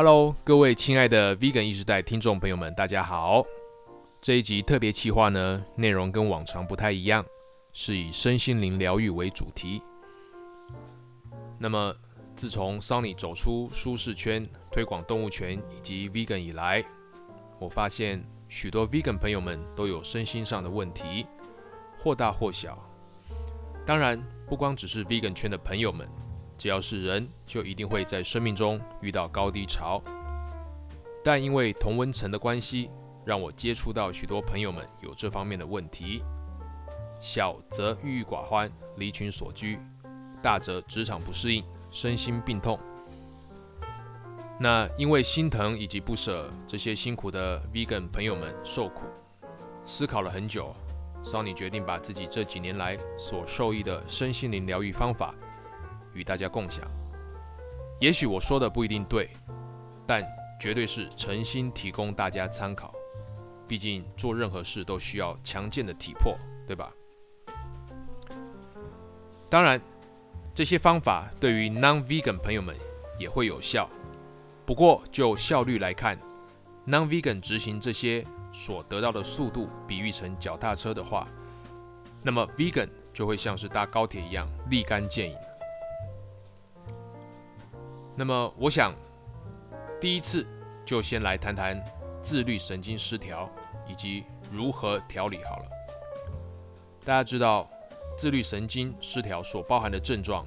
Hello，各位亲爱的 Vegan 意识代听众朋友们，大家好。这一集特别企划呢，内容跟往常不太一样，是以身心灵疗愈为主题。那么，自从 Sony 走出舒适圈，推广动物权以及 Vegan 以来，我发现许多 Vegan 朋友们都有身心上的问题，或大或小。当然，不光只是 Vegan 圈的朋友们。只要是人，就一定会在生命中遇到高低潮。但因为同温层的关系，让我接触到许多朋友们有这方面的问题。小则郁郁寡欢、离群所居，大则职场不适应、身心病痛。那因为心疼以及不舍这些辛苦的 Vegan 朋友们受苦，思考了很久，Sony 决定把自己这几年来所受益的身心灵疗愈方法。与大家共享，也许我说的不一定对，但绝对是诚心提供大家参考。毕竟做任何事都需要强健的体魄，对吧？当然，这些方法对于 non-vegan 朋友们也会有效。不过就效率来看，non-vegan 执行这些所得到的速度，比喻成脚踏车的话，那么 vegan 就会像是搭高铁一样立竿见影。那么，我想第一次就先来谈谈自律神经失调以及如何调理好了。大家知道，自律神经失调所包含的症状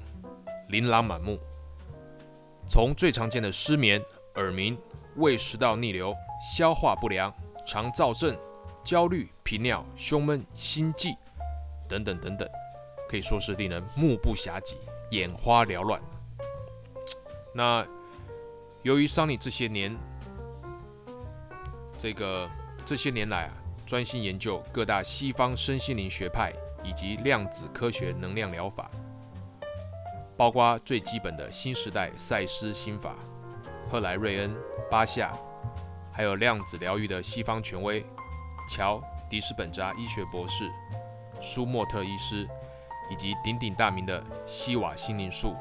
琳琅满目，从最常见的失眠、耳鸣、胃食道逆流、消化不良、肠燥症、焦虑、频尿、胸闷、心悸等等等等，可以说是令人目不暇接、眼花缭乱。那由于桑尼这些年，这个这些年来啊，专心研究各大西方身心灵学派以及量子科学能量疗法，包括最基本的新时代赛斯心法、赫莱瑞恩、巴夏，还有量子疗愈的西方权威乔迪斯本扎医学博士、舒莫特医师，以及鼎鼎大名的西瓦心灵术。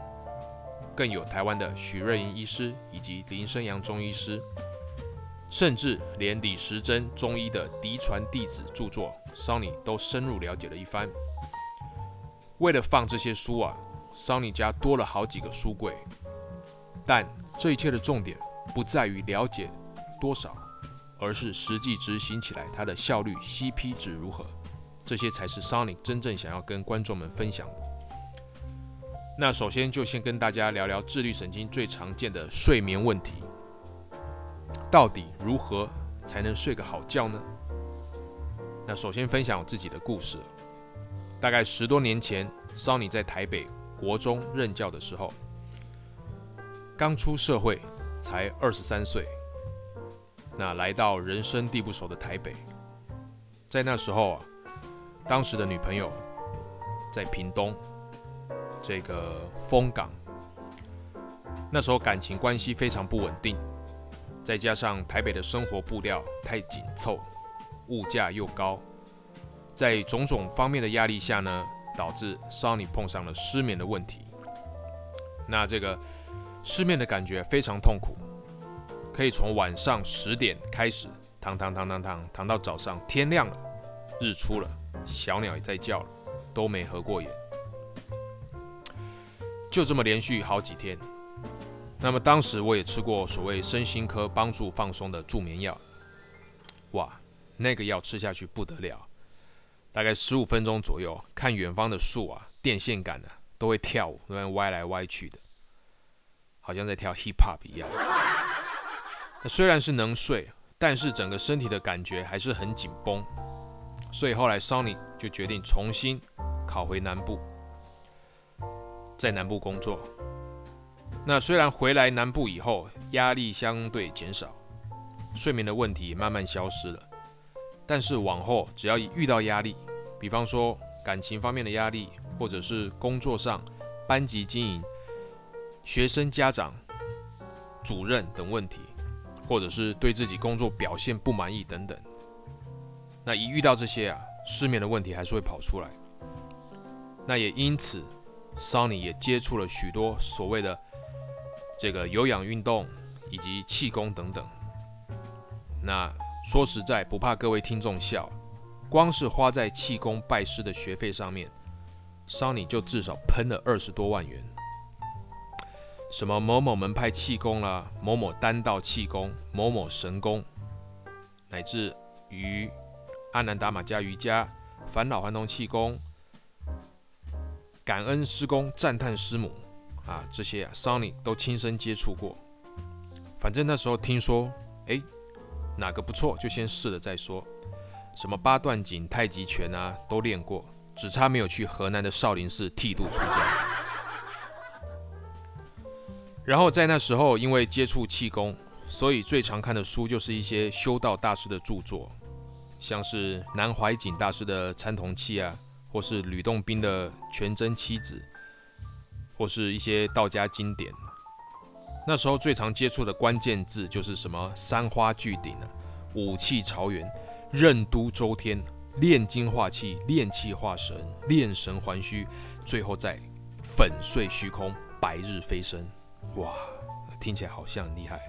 更有台湾的许瑞英医师以及林生阳中医师，甚至连李时珍中医的嫡传弟子著作，桑尼都深入了解了一番。为了放这些书啊，桑尼家多了好几个书柜。但这一切的重点不在于了解多少，而是实际执行起来它的效率 CP 值如何，这些才是桑尼真正想要跟观众们分享的。那首先就先跟大家聊聊自律神经最常见的睡眠问题，到底如何才能睡个好觉呢？那首先分享我自己的故事，大概十多年前，Sony 在台北国中任教的时候，刚出社会，才二十三岁，那来到人生地不熟的台北，在那时候啊，当时的女朋友在屏东。这个风港，那时候感情关系非常不稳定，再加上台北的生活步调太紧凑，物价又高，在种种方面的压力下呢，导致 Sony 碰上了失眠的问题。那这个失眠的感觉非常痛苦，可以从晚上十点开始躺躺躺躺躺躺到早上天亮了，日出了，小鸟也在叫了，都没合过眼。就这么连续好几天，那么当时我也吃过所谓身心科帮助放松的助眠药，哇，那个药吃下去不得了，大概十五分钟左右，看远方的树啊，电线杆啊都会跳舞，那边歪来歪去的，好像在跳 hip hop 一样。那虽然是能睡，但是整个身体的感觉还是很紧绷，所以后来 Sony 就决定重新考回南部。在南部工作，那虽然回来南部以后压力相对减少，睡眠的问题慢慢消失了，但是往后只要一遇到压力，比方说感情方面的压力，或者是工作上、班级经营、学生家长、主任等问题，或者是对自己工作表现不满意等等，那一遇到这些啊，失眠的问题还是会跑出来，那也因此。Sony 也接触了许多所谓的这个有氧运动以及气功等等。那说实在，不怕各位听众笑，光是花在气功拜师的学费上面，桑尼就至少喷了二十多万元。什么某某门派气功啦，某某丹道气功，某某神功，乃至于阿南达玛加瑜伽、返老还童气功、感恩师公、赞叹师母啊，这些啊，Sony 都亲身接触过。反正那时候听说，哎，哪个不错就先试了再说。什么八段锦、太极拳啊，都练过，只差没有去河南的少林寺剃度出家。然后在那时候，因为接触气功，所以最常看的书就是一些修道大师的著作，像是南怀瑾大师的参同契啊，或是吕洞宾的全真七子，或是一些道家经典。那时候最常接触的关键字就是什么三花聚顶啊，五气朝元，任督周天，炼精化气，炼气化神，炼神还虚，最后再粉碎虚空，白日飞升。哇，听起来好像很厉害。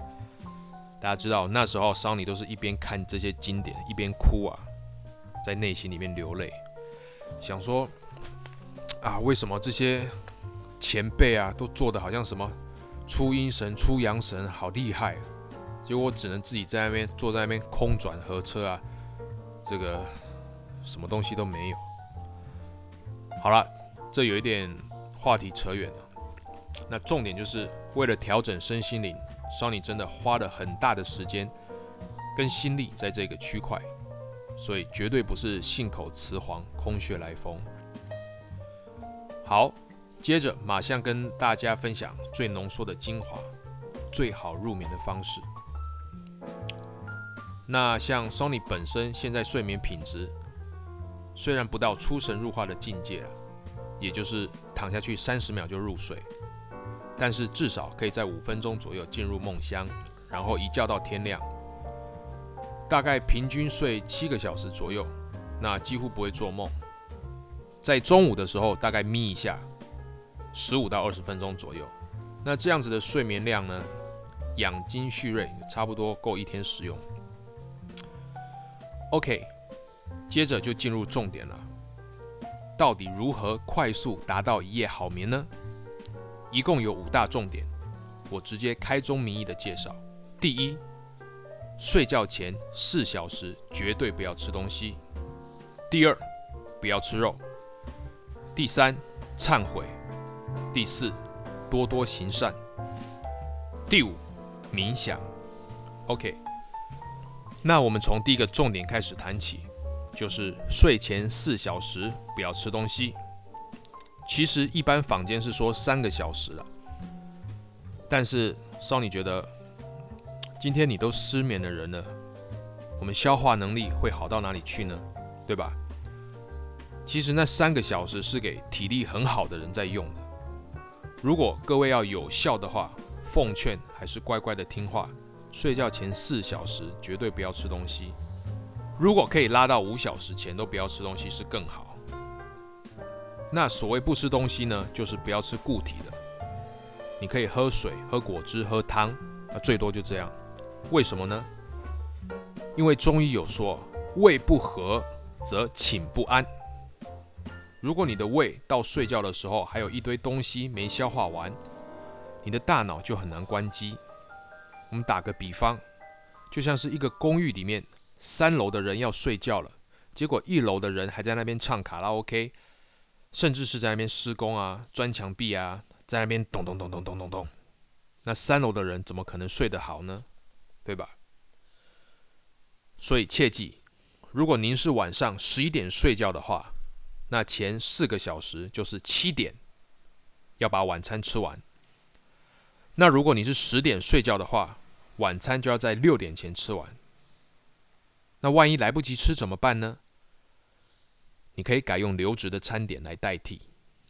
大家知道那时候桑尼都是一边看这些经典，一边哭啊，在内心里面流泪，想说啊，为什么这些前辈啊都做的好像什么出阴神、出阳神，好厉害，结果我只能自己在那边坐在那边空转合车啊，这个什么东西都没有。好了，这有一点话题扯远了，那重点就是。为了调整身心灵，桑尼真的花了很大的时间跟心力在这个区块，所以绝对不是信口雌黄、空穴来风。好，接着马上跟大家分享最浓缩的精华，最好入眠的方式。那像 Sony 本身现在睡眠品质虽然不到出神入化的境界了，也就是躺下去三十秒就入睡。但是至少可以在五分钟左右进入梦乡，然后一觉到天亮，大概平均睡七个小时左右，那几乎不会做梦。在中午的时候大概眯一下，十五到二十分钟左右，那这样子的睡眠量呢，养精蓄锐，差不多够一天使用。OK，接着就进入重点了，到底如何快速达到一夜好眠呢？一共有五大重点，我直接开宗明义的介绍。第一，睡觉前四小时绝对不要吃东西。第二，不要吃肉。第三，忏悔。第四，多多行善。第五，冥想。OK，那我们从第一个重点开始谈起，就是睡前四小时不要吃东西。其实一般坊间是说三个小时了，但是少你觉得，今天你都失眠的人了，我们消化能力会好到哪里去呢？对吧？其实那三个小时是给体力很好的人在用的。如果各位要有效的话，奉劝还是乖乖的听话，睡觉前四小时绝对不要吃东西。如果可以拉到五小时前都不要吃东西是更好。那所谓不吃东西呢，就是不要吃固体的。你可以喝水、喝果汁、喝汤，啊，最多就这样。为什么呢？因为中医有说，胃不和则寝不安。如果你的胃到睡觉的时候还有一堆东西没消化完，你的大脑就很难关机。我们打个比方，就像是一个公寓里面，三楼的人要睡觉了，结果一楼的人还在那边唱卡拉 OK。甚至是在那边施工啊，钻墙壁啊，在那边咚咚咚咚咚咚咚，那三楼的人怎么可能睡得好呢？对吧？所以切记，如果您是晚上十一点睡觉的话，那前四个小时就是七点要把晚餐吃完。那如果你是十点睡觉的话，晚餐就要在六点前吃完。那万一来不及吃怎么办呢？你可以改用流质的餐点来代替，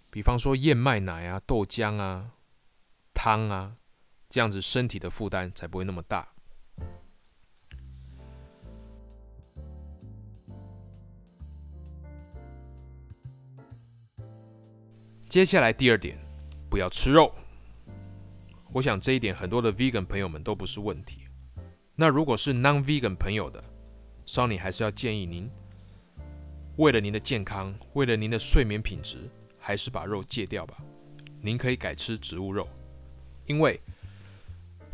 比方说燕麦奶啊、豆浆啊、汤啊，这样子身体的负担才不会那么大。接下来第二点，不要吃肉。我想这一点很多的 vegan 朋友们都不是问题。那如果是 non-vegan 朋友的，Sony 还是要建议您，为了您的健康，为了您的睡眠品质，还是把肉戒掉吧。您可以改吃植物肉，因为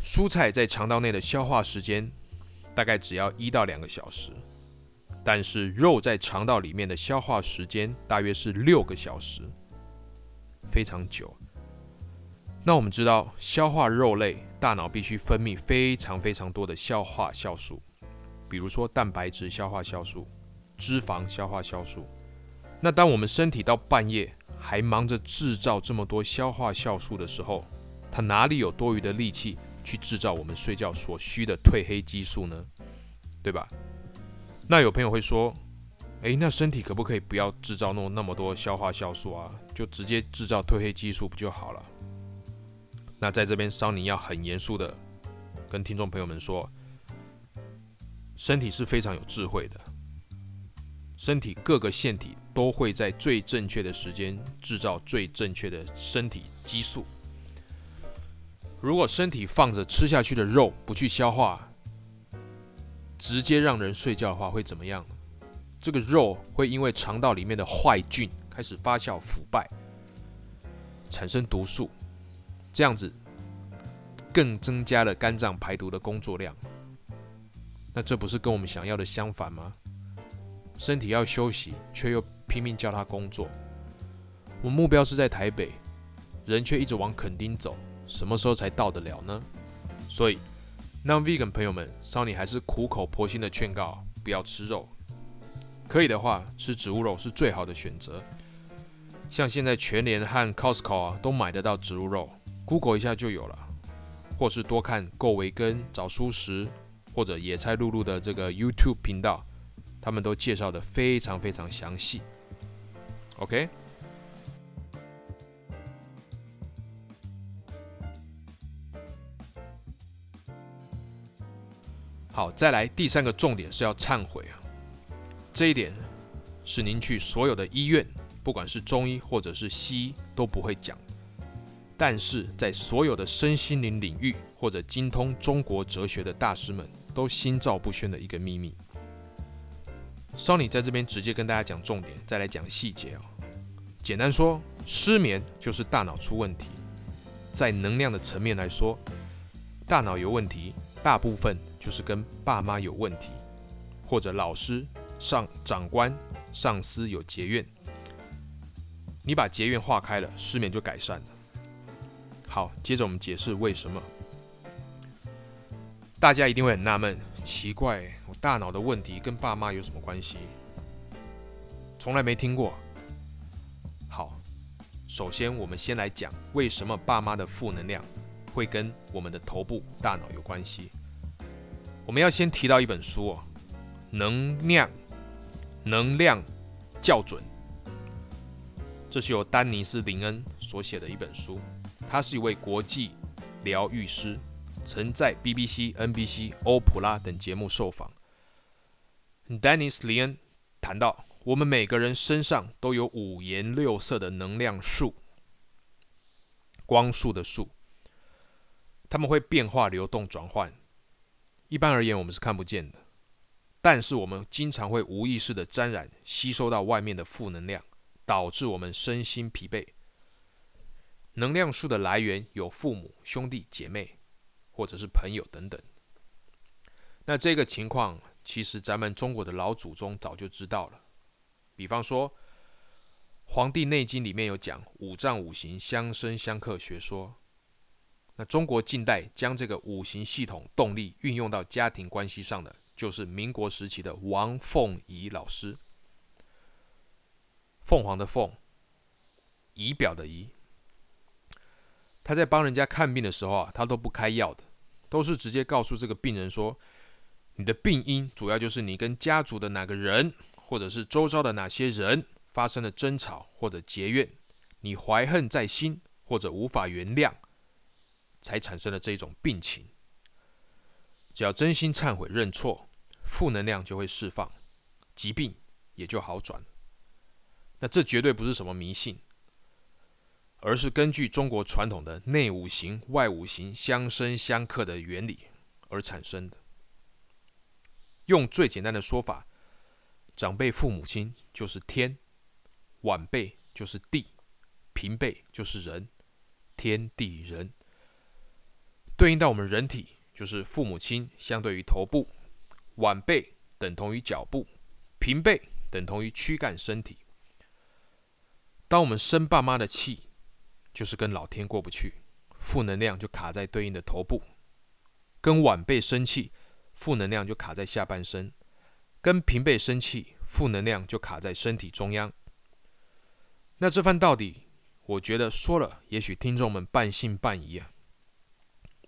蔬菜在肠道内的消化时间大概只要一到两个小时，但是肉在肠道里面的消化时间大约是六个小时，非常久。那我们知道，消化肉类，大脑必须分泌非常非常多的消化酵素，比如说蛋白质消化酵素、脂肪消化酵素。那当我们身体到半夜还忙着制造这么多消化酵素的时候，它哪里有多余的力气去制造我们睡觉所需的褪黑激素呢？对吧？那有朋友会说，诶，那身体可不可以不要制造那那么多消化酵素啊？就直接制造褪黑激素不就好了？那在这边，桑尼要很严肃的跟听众朋友们说，身体是非常有智慧的，身体各个腺体都会在最正确的时间制造最正确的身体激素。如果身体放着吃下去的肉不去消化，直接让人睡觉的话，会怎么样？这个肉会因为肠道里面的坏菌开始发酵腐败，产生毒素。这样子更增加了肝脏排毒的工作量，那这不是跟我们想要的相反吗？身体要休息，却又拼命叫他工作。我目标是在台北，人却一直往垦丁走，什么时候才到得了呢？所以，non-vegan 朋友们，Sony 还是苦口婆心的劝告，不要吃肉。可以的话，吃植物肉是最好的选择。像现在全联和 Costco 啊，都买得到植物肉。Google 一下就有了，或是多看够维根、找书食或者野菜露露的这个 YouTube 频道，他们都介绍的非常非常详细。OK，好，再来第三个重点是要忏悔啊，这一点是您去所有的医院，不管是中医或者是西医都不会讲。但是在所有的身心灵领域，或者精通中国哲学的大师们，都心照不宣的一个秘密。Sony 在这边直接跟大家讲重点，再来讲细节哦。简单说，失眠就是大脑出问题。在能量的层面来说，大脑有问题，大部分就是跟爸妈有问题，或者老师、上长官、上司有结怨。你把结怨化开了，失眠就改善了。好，接着我们解释为什么。大家一定会很纳闷，奇怪，我大脑的问题跟爸妈有什么关系？从来没听过。好，首先我们先来讲为什么爸妈的负能量会跟我们的头部大脑有关系。我们要先提到一本书哦，《能量能量校准》，这是由丹尼斯林恩所写的一本书。他是一位国际疗愈师，曾在 BBC、NBC、欧普拉等节目受访。丹尼斯·林恩谈到，我们每个人身上都有五颜六色的能量束，光束的束，它们会变化、流动、转换。一般而言，我们是看不见的，但是我们经常会无意识的沾染、吸收到外面的负能量，导致我们身心疲惫。能量数的来源有父母、兄弟姐妹，或者是朋友等等。那这个情况，其实咱们中国的老祖宗早就知道了。比方说，《黄帝内经》里面有讲五脏五行相生相克学说。那中国近代将这个五行系统动力运用到家庭关系上的，就是民国时期的王凤仪老师。凤凰的凤，仪表的仪。他在帮人家看病的时候啊，他都不开药的，都是直接告诉这个病人说，你的病因主要就是你跟家族的哪个人，或者是周遭的哪些人发生了争吵或者结怨，你怀恨在心或者无法原谅，才产生了这种病情。只要真心忏悔认错，负能量就会释放，疾病也就好转。那这绝对不是什么迷信。而是根据中国传统的内五行、外五行相生相克的原理而产生的。用最简单的说法，长辈父母亲就是天，晚辈就是地，平辈就是人，天地人。对应到我们人体，就是父母亲相对于头部，晚辈等同于脚步，平辈等同于躯干身体。当我们生爸妈的气，就是跟老天过不去，负能量就卡在对应的头部；跟晚辈生气，负能量就卡在下半身；跟平辈生气，负能量就卡在身体中央。那这番道理，我觉得说了，也许听众们半信半疑啊。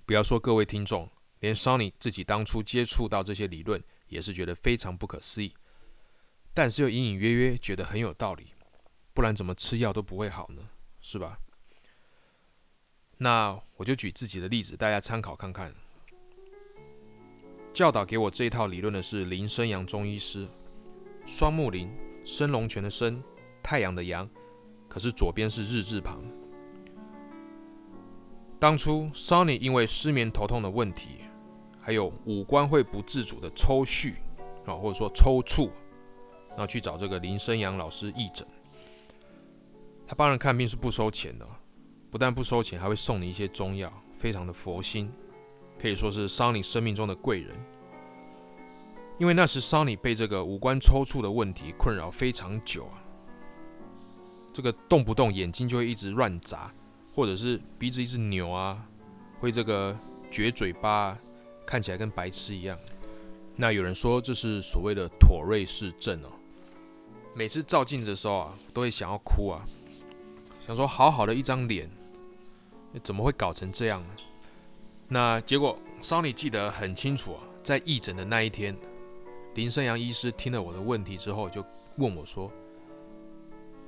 不要说各位听众，连 Sony 自己当初接触到这些理论，也是觉得非常不可思议，但是又隐隐约约觉得很有道理。不然怎么吃药都不会好呢？是吧？那我就举自己的例子，大家参考看看。教导给我这一套理论的是林生阳中医师，双木林，生龙泉的生，太阳的阳，可是左边是日字旁。当初 Sony 因为失眠头痛的问题，还有五官会不自主的抽搐啊，或者说抽搐，然后去找这个林生阳老师义诊。他帮人看病是不收钱的，不但不收钱，还会送你一些中药，非常的佛心，可以说是桑尼生命中的贵人。因为那时桑尼被这个五官抽搐的问题困扰非常久啊，这个动不动眼睛就会一直乱眨，或者是鼻子一直扭啊，会这个撅嘴巴，看起来跟白痴一样。那有人说这是所谓的妥瑞氏症哦。每次照镜子的时候啊，都会想要哭啊。想说好好的一张脸，怎么会搞成这样呢？那结果，Sony 记得很清楚啊，在义诊的那一天，林生阳医师听了我的问题之后，就问我说：“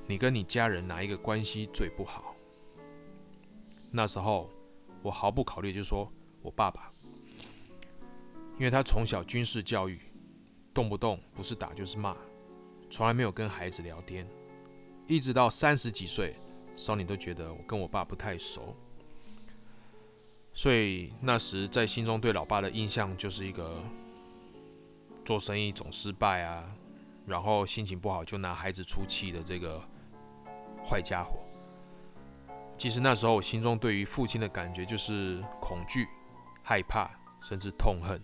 你跟你家人哪一个关系最不好？”那时候我毫不考虑就说：“我爸爸，因为他从小军事教育，动不动不是打就是骂，从来没有跟孩子聊天，一直到三十几岁。”少年都觉得我跟我爸不太熟，所以那时在心中对老爸的印象就是一个做生意总失败啊，然后心情不好就拿孩子出气的这个坏家伙。其实那时候我心中对于父亲的感觉就是恐惧、害怕，甚至痛恨。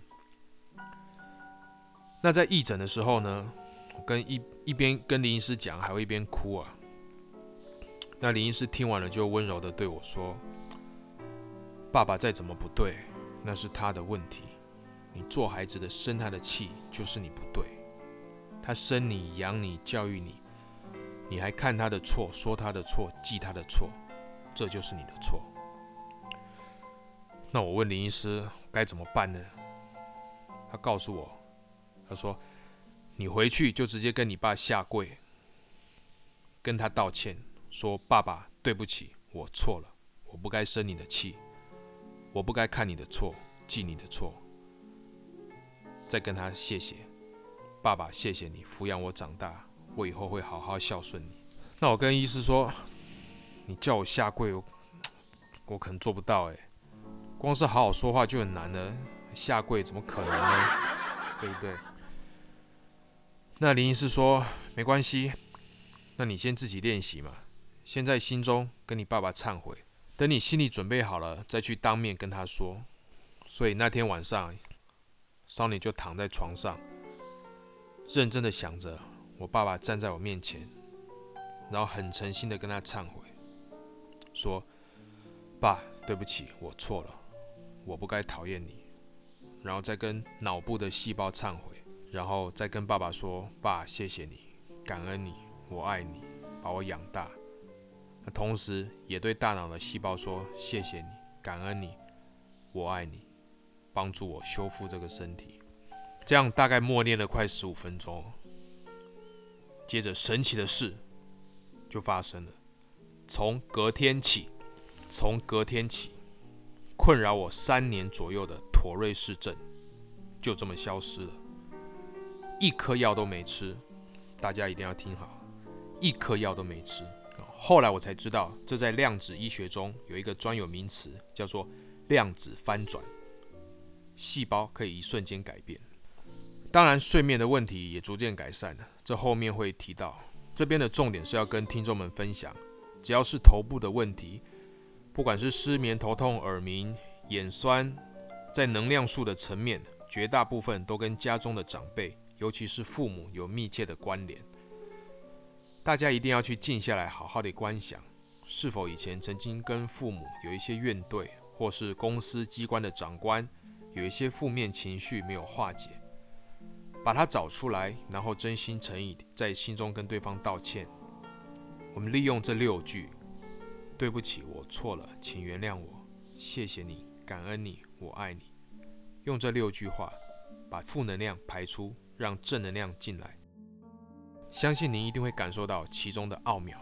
那在义诊的时候呢，我跟一一边跟林医师讲，还会一边哭啊。那林医师听完了，就温柔的对我说：“爸爸再怎么不对，那是他的问题。你做孩子的生他的气，就是你不对。他生你养你教育你，你还看他的错，说他的错，记他的错，这就是你的错。那我问林医师该怎么办呢？他告诉我，他说：你回去就直接跟你爸下跪，跟他道歉。”说：“爸爸，对不起，我错了，我不该生你的气，我不该看你的错，记你的错。再跟他谢谢，爸爸，谢谢你抚养我长大，我以后会好好孝顺你。”那我跟医师说：“你叫我下跪，我可能做不到。哎，光是好好说话就很难了，下跪怎么可能呢？对不对？”那林医师说：“没关系，那你先自己练习嘛。”先在心中跟你爸爸忏悔，等你心里准备好了，再去当面跟他说。所以那天晚上，少女就躺在床上，认真的想着我爸爸站在我面前，然后很诚心的跟他忏悔，说：“爸，对不起，我错了，我不该讨厌你。”然后再跟脑部的细胞忏悔，然后再跟爸爸说：“爸，谢谢你，感恩你，我爱你，把我养大。”那同时也对大脑的细胞说：“谢谢你，感恩你，我爱你，帮助我修复这个身体。”这样大概默念了快十五分钟。接着神奇的事就发生了。从隔天起，从隔天起，困扰我三年左右的妥瑞氏症就这么消失了，一颗药都没吃。大家一定要听好，一颗药都没吃。后来我才知道，这在量子医学中有一个专有名词，叫做量子翻转。细胞可以一瞬间改变。当然，睡眠的问题也逐渐改善了，这后面会提到。这边的重点是要跟听众们分享，只要是头部的问题，不管是失眠、头痛、耳鸣、眼酸，在能量数的层面，绝大部分都跟家中的长辈，尤其是父母有密切的关联。大家一定要去静下来，好好的观想，是否以前曾经跟父母有一些怨怼，或是公司机关的长官有一些负面情绪没有化解。把它找出来，然后真心诚意在心中跟对方道歉。我们利用这六句：对不起，我错了，请原谅我，谢谢你，感恩你，我爱你。用这六句话，把负能量排出，让正能量进来。相信您一定会感受到其中的奥妙。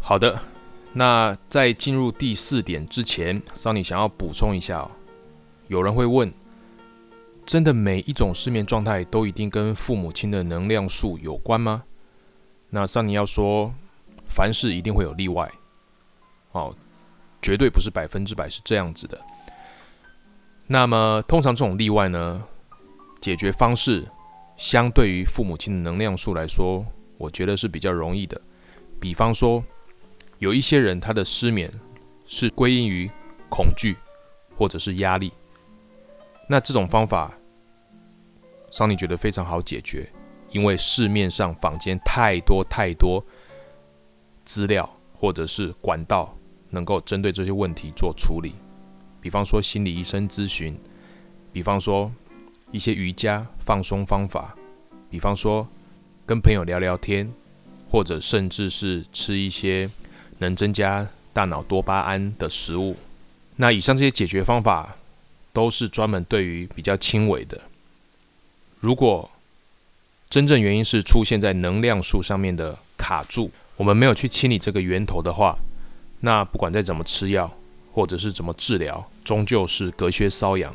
好的，那在进入第四点之前，桑尼想要补充一下哦。有人会问：真的每一种失眠状态都一定跟父母亲的能量数有关吗？那桑尼要说，凡事一定会有例外，哦，绝对不是百分之百是这样子的。那么通常这种例外呢，解决方式相对于父母亲的能量数来说，我觉得是比较容易的。比方说。有一些人，他的失眠是归因于恐惧或者是压力。那这种方法，桑尼觉得非常好解决，因为市面上坊间太多太多资料或者是管道，能够针对这些问题做处理。比方说心理医生咨询，比方说一些瑜伽放松方法，比方说跟朋友聊聊天，或者甚至是吃一些。能增加大脑多巴胺的食物，那以上这些解决方法都是专门对于比较轻微的。如果真正原因是出现在能量数上面的卡住，我们没有去清理这个源头的话，那不管再怎么吃药或者是怎么治疗，终究是隔靴搔痒，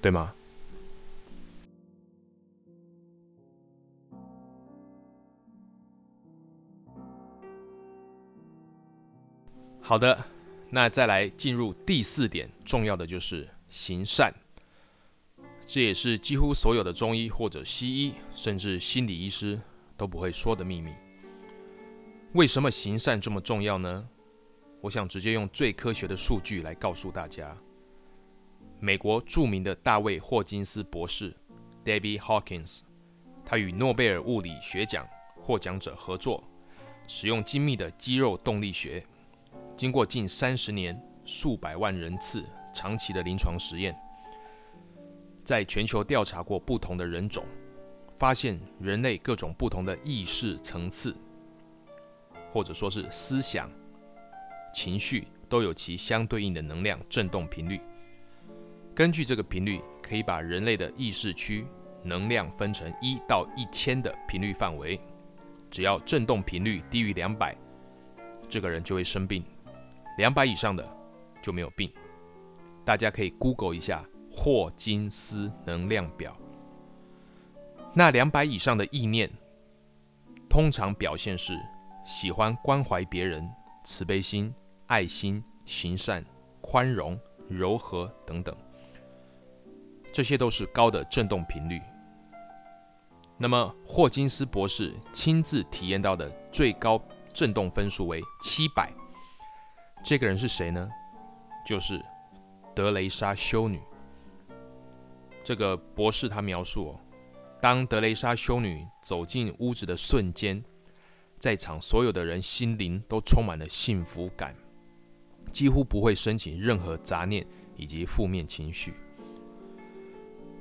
对吗？好的，那再来进入第四点，重要的就是行善。这也是几乎所有的中医或者西医，甚至心理医师都不会说的秘密。为什么行善这么重要呢？我想直接用最科学的数据来告诉大家。美国著名的大卫霍金斯博士 （Debbie Hawkins），他与诺贝尔物理学奖获奖者合作，使用精密的肌肉动力学。经过近三十年、数百万人次长期的临床实验，在全球调查过不同的人种，发现人类各种不同的意识层次，或者说是思想、情绪，都有其相对应的能量振动频率。根据这个频率，可以把人类的意识区能量分成一到一千的频率范围。只要振动频率低于两百，这个人就会生病。两百以上的就没有病，大家可以 Google 一下霍金斯能量表。那两百以上的意念，通常表现是喜欢关怀别人、慈悲心、爱心、行善、宽容、柔和等等，这些都是高的振动频率。那么霍金斯博士亲自体验到的最高振动分数为七百。这个人是谁呢？就是德雷莎修女。这个博士他描述哦，当德雷莎修女走进屋子的瞬间，在场所有的人心灵都充满了幸福感，几乎不会升起任何杂念以及负面情绪。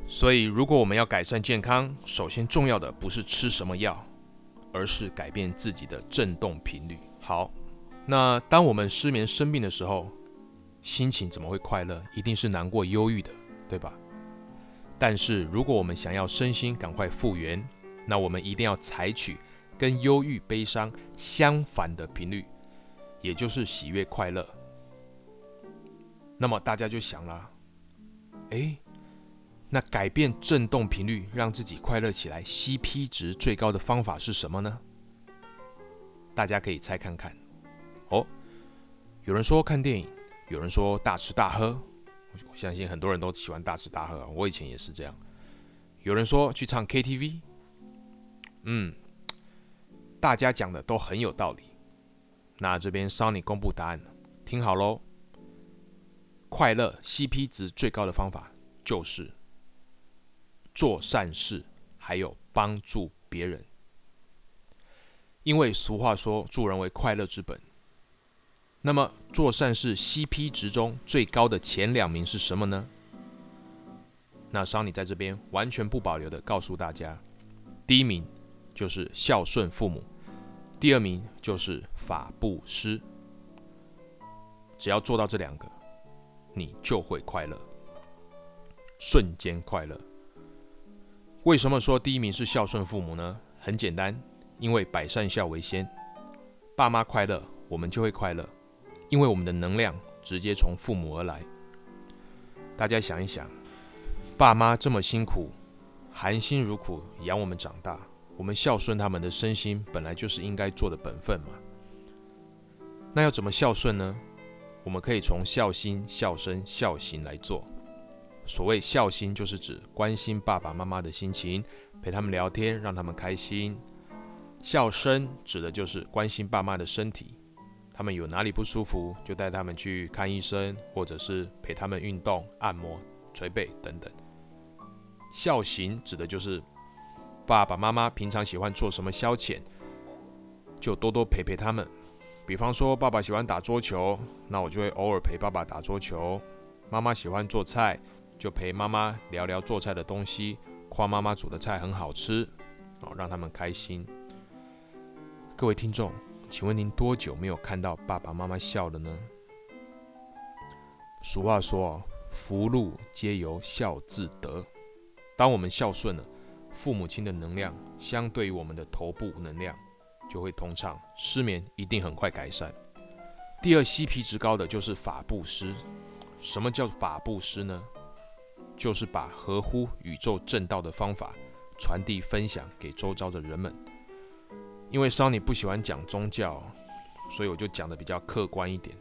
所以，如果我们要改善健康，首先重要的不是吃什么药，而是改变自己的振动频率。好。那当我们失眠生病的时候，心情怎么会快乐？一定是难过、忧郁的，对吧？但是如果我们想要身心赶快复原，那我们一定要采取跟忧郁、悲伤相反的频率，也就是喜悦快乐。那么大家就想了，哎，那改变振动频率，让自己快乐起来，CP 值最高的方法是什么呢？大家可以猜看看。哦，有人说看电影，有人说大吃大喝。我相信很多人都喜欢大吃大喝，我以前也是这样。有人说去唱 KTV，嗯，大家讲的都很有道理。那这边 Sunny 公布答案听好喽。快乐 CP 值最高的方法就是做善事，还有帮助别人。因为俗话说助人为快乐之本。那么做善事 CP 值中最高的前两名是什么呢？那桑尼在这边完全不保留的告诉大家，第一名就是孝顺父母，第二名就是法布施。只要做到这两个，你就会快乐，瞬间快乐。为什么说第一名是孝顺父母呢？很简单，因为百善孝为先，爸妈快乐，我们就会快乐。因为我们的能量直接从父母而来，大家想一想，爸妈这么辛苦，含辛茹苦养我们长大，我们孝顺他们的身心本来就是应该做的本分嘛。那要怎么孝顺呢？我们可以从孝心、孝身、孝行来做。所谓孝心，就是指关心爸爸妈妈的心情，陪他们聊天，让他们开心；孝身指的就是关心爸妈的身体。他们有哪里不舒服，就带他们去看医生，或者是陪他们运动、按摩、捶背等等。孝行指的就是爸爸妈妈平常喜欢做什么消遣，就多多陪陪他们。比方说，爸爸喜欢打桌球，那我就会偶尔陪爸爸打桌球；妈妈喜欢做菜，就陪妈妈聊聊做菜的东西，夸妈妈煮的菜很好吃，哦，让他们开心。各位听众。请问您多久没有看到爸爸妈妈笑了呢？俗话说：“福禄皆由孝自得。”当我们孝顺了，父母亲的能量相对于我们的头部能量就会通畅，失眠一定很快改善。第二，CP 值高的就是法布施。什么叫法布施呢？就是把合乎宇宙正道的方法传递分享给周遭的人们。因为 Sony 不喜欢讲宗教，所以我就讲的比较客观一点。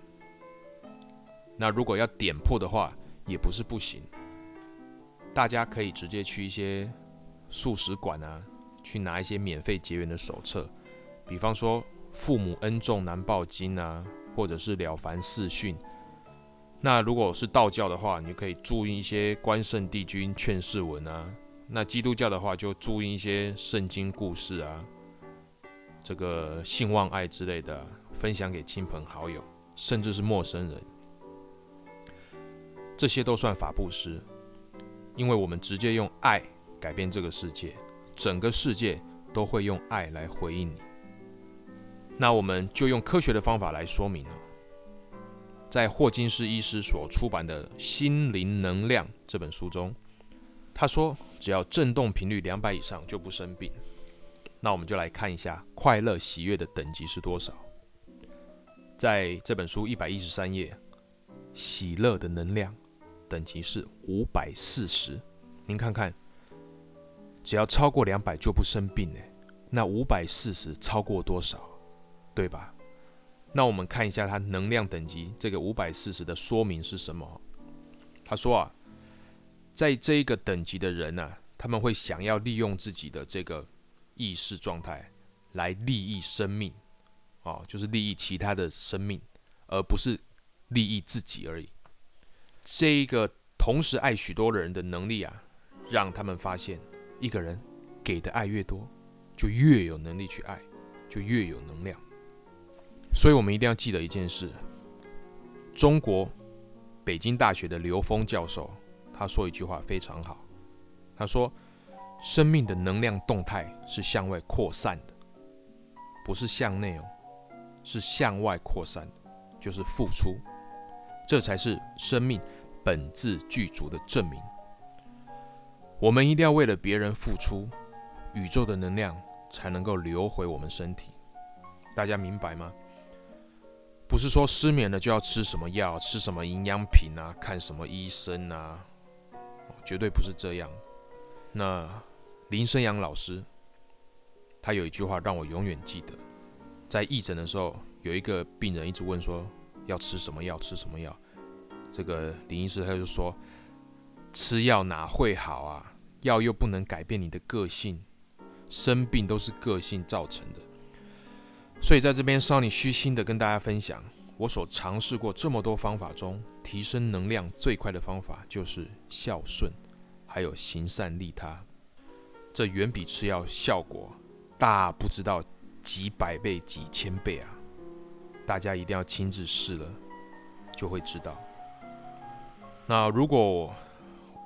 那如果要点破的话，也不是不行。大家可以直接去一些素食馆啊，去拿一些免费结缘的手册，比方说《父母恩重难报经》啊，或者是《了凡四训》。那如果是道教的话，你可以注意一些关圣帝君劝世文啊。那基督教的话，就注意一些圣经故事啊。这个性望爱之类的，分享给亲朋好友，甚至是陌生人，这些都算法布施，因为我们直接用爱改变这个世界，整个世界都会用爱来回应你。那我们就用科学的方法来说明了，在霍金斯医师所出版的《心灵能量》这本书中，他说，只要振动频率两百以上就不生病。那我们就来看一下快乐喜悦的等级是多少。在这本书一百一十三页，喜乐的能量等级是五百四十。您看看，只要超过两百就不生病呢。那五百四十超过多少？对吧？那我们看一下它能量等级这个五百四十的说明是什么？他说啊，在这一个等级的人呢，他们会想要利用自己的这个。意识状态来利益生命，哦，就是利益其他的生命，而不是利益自己而已。这一个同时爱许多人的能力啊，让他们发现，一个人给的爱越多，就越有能力去爱，就越有能量。所以我们一定要记得一件事：中国北京大学的刘峰教授他说一句话非常好，他说。生命的能量动态是向外扩散的，不是向内哦，是向外扩散，就是付出，这才是生命本质具足的证明。我们一定要为了别人付出，宇宙的能量才能够流回我们身体。大家明白吗？不是说失眠了就要吃什么药、吃什么营养品啊、看什么医生啊，绝对不是这样。那林生阳老师，他有一句话让我永远记得，在义诊的时候，有一个病人一直问说要吃什么药、吃什么药，这个林医师他就说，吃药哪会好啊？药又不能改变你的个性，生病都是个性造成的。所以在这边，稍你虚心的跟大家分享，我所尝试过这么多方法中，提升能量最快的方法就是孝顺，还有行善利他。这远比吃药效果大不知道几百倍、几千倍啊！大家一定要亲自试了，就会知道。那如果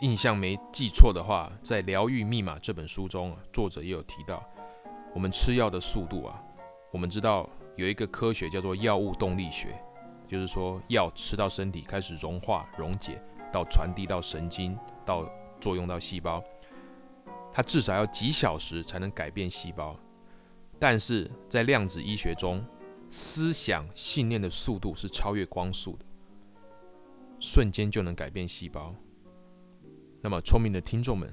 印象没记错的话，在《疗愈密码》这本书中，作者也有提到，我们吃药的速度啊。我们知道有一个科学叫做药物动力学，就是说药吃到身体开始融化溶解，到传递到神经，到作用到细胞，它至少要几小时才能改变细胞。但是在量子医学中，思想信念的速度是超越光速的，瞬间就能改变细胞。那么聪明的听众们，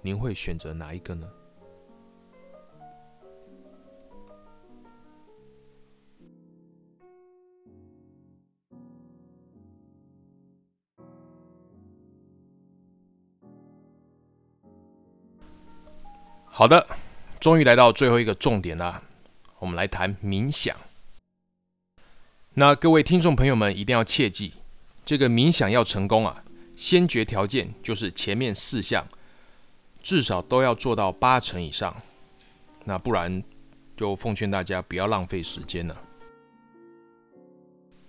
您会选择哪一个呢？好的，终于来到最后一个重点了，我们来谈冥想。那各位听众朋友们一定要切记，这个冥想要成功啊，先决条件就是前面四项至少都要做到八成以上。那不然就奉劝大家不要浪费时间了。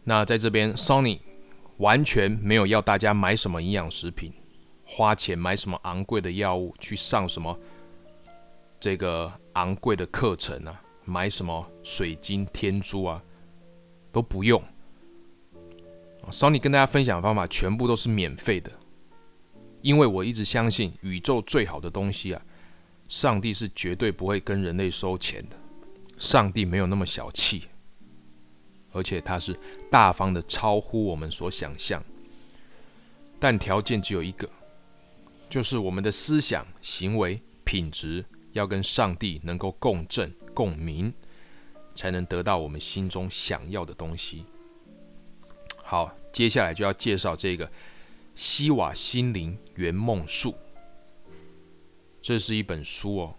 那在这边，Sony 完全没有要大家买什么营养食品，花钱买什么昂贵的药物，去上什么。这个昂贵的课程啊，买什么水晶、天珠啊，都不用。Sony 跟大家分享的方法全部都是免费的，因为我一直相信宇宙最好的东西啊，上帝是绝对不会跟人类收钱的。上帝没有那么小气，而且他是大方的，超乎我们所想象。但条件只有一个，就是我们的思想、行为、品质。要跟上帝能够共振共鸣，才能得到我们心中想要的东西。好，接下来就要介绍这个西瓦心灵圆梦术。这是一本书哦，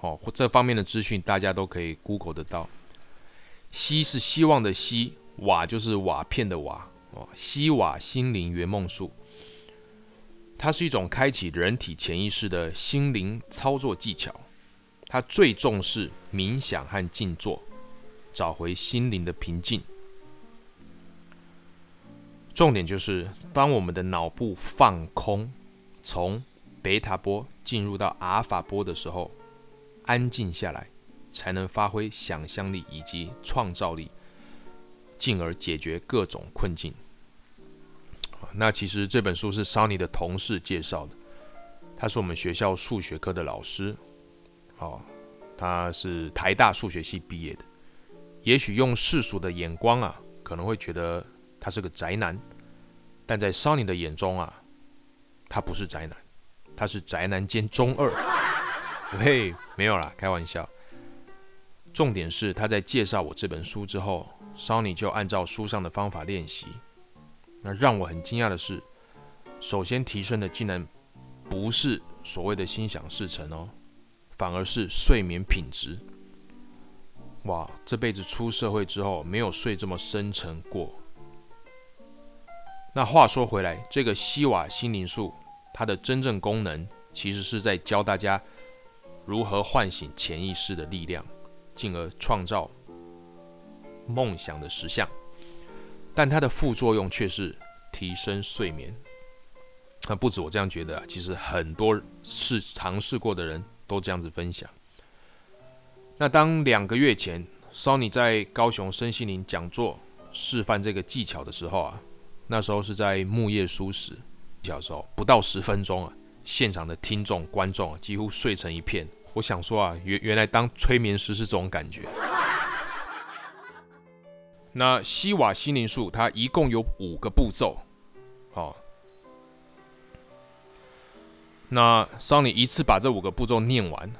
哦，这方面的资讯大家都可以 Google 得到。西是希望的西，瓦就是瓦片的瓦哦。西瓦心灵圆梦术。它是一种开启人体潜意识的心灵操作技巧，它最重视冥想和静坐，找回心灵的平静。重点就是，当我们的脑部放空，从贝塔波进入到阿尔法波的时候，安静下来，才能发挥想象力以及创造力，进而解决各种困境。那其实这本书是 Sunny 的同事介绍的，他是我们学校数学科的老师，哦，他是台大数学系毕业的。也许用世俗的眼光啊，可能会觉得他是个宅男，但在 Sunny 的眼中啊，他不是宅男，他是宅男兼中二。嘿，没有啦，开玩笑。重点是他在介绍我这本书之后，Sunny 就按照书上的方法练习。那让我很惊讶的是，首先提升的竟然不是所谓的心想事成哦，反而是睡眠品质。哇，这辈子出社会之后没有睡这么深沉过。那话说回来，这个西瓦心灵术，它的真正功能其实是在教大家如何唤醒潜意识的力量，进而创造梦想的实像。但它的副作用却是提升睡眠。那不止我这样觉得啊，其实很多试尝试过的人都这样子分享。那当两个月前，Sony 在高雄身心灵讲座示范这个技巧的时候啊，那时候是在木叶书时，小时候不到十分钟啊，现场的听众观众啊几乎睡成一片。我想说啊，原原来当催眠师是这种感觉。那西瓦心灵术它一共有五个步骤，好。那桑尼一次把这五个步骤念完，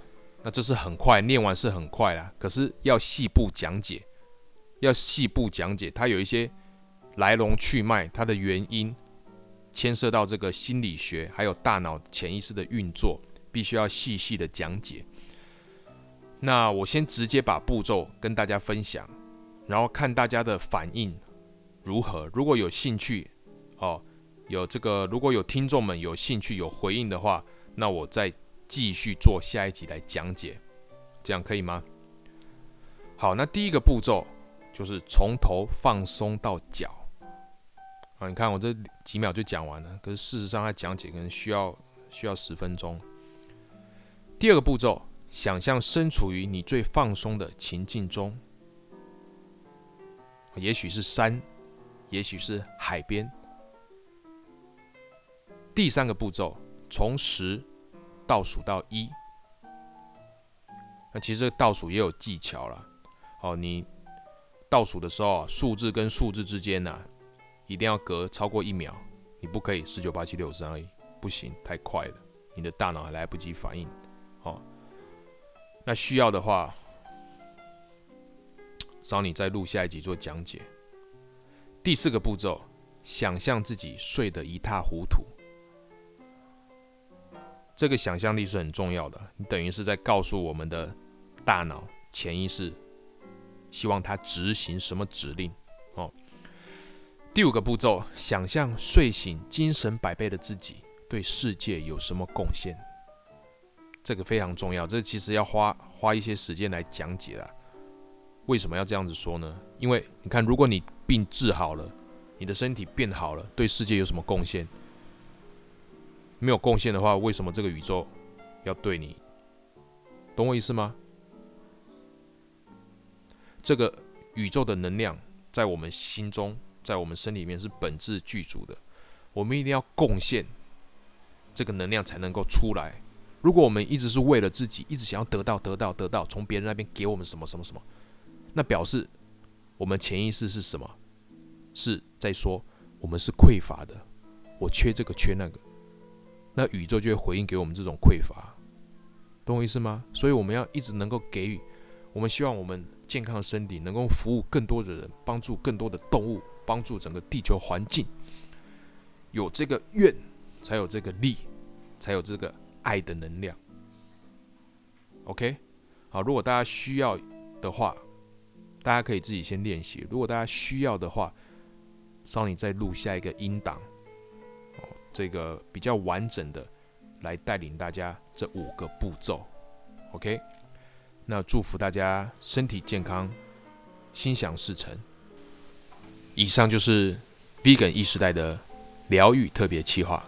那这是很快，念完是很快啦。可是要细部讲解，要细部讲解，它有一些来龙去脉，它的原因牵涉到这个心理学，还有大脑潜意识的运作，必须要细细的讲解。那我先直接把步骤跟大家分享，然后看大家的反应如何。如果有兴趣，哦。有这个，如果有听众们有兴趣有回应的话，那我再继续做下一集来讲解，这样可以吗？好，那第一个步骤就是从头放松到脚啊！你看我这几秒就讲完了，可是事实上它讲解可能需要需要十分钟。第二个步骤，想象身处于你最放松的情境中，也许是山，也许是海边。第三个步骤，从十倒数到一。那其实倒数也有技巧了。哦，你倒数的时候啊，数字跟数字之间呢，一定要隔超过一秒。你不可以十九八七六三二一，不行，太快了，你的大脑还来不及反应。哦，那需要的话，找你再录下一集做讲解。第四个步骤，想象自己睡得一塌糊涂。这个想象力是很重要的，你等于是在告诉我们的大脑潜意识，希望它执行什么指令哦。第五个步骤，想象睡醒精神百倍的自己对世界有什么贡献，这个非常重要，这其实要花花一些时间来讲解了。为什么要这样子说呢？因为你看，如果你病治好了，你的身体变好了，对世界有什么贡献？没有贡献的话，为什么这个宇宙要对你？懂我意思吗？这个宇宙的能量在我们心中，在我们身体里面是本质具足的。我们一定要贡献这个能量才能够出来。如果我们一直是为了自己，一直想要得到、得到、得到，从别人那边给我们什么什么什么，那表示我们潜意识是什么？是在说我们是匮乏的，我缺这个，缺那个。那宇宙就会回应给我们这种匮乏，懂我意思吗？所以我们要一直能够给予，我们希望我们健康的身体能够服务更多的人，帮助更多的动物，帮助整个地球环境。有这个愿，才有这个力，才有这个爱的能量。OK，好，如果大家需要的话，大家可以自己先练习。如果大家需要的话，稍你再录下一个音档。哦这个比较完整的来带领大家这五个步骤，OK？那祝福大家身体健康，心想事成。以上就是 Vegan 意识代的疗愈特别企划。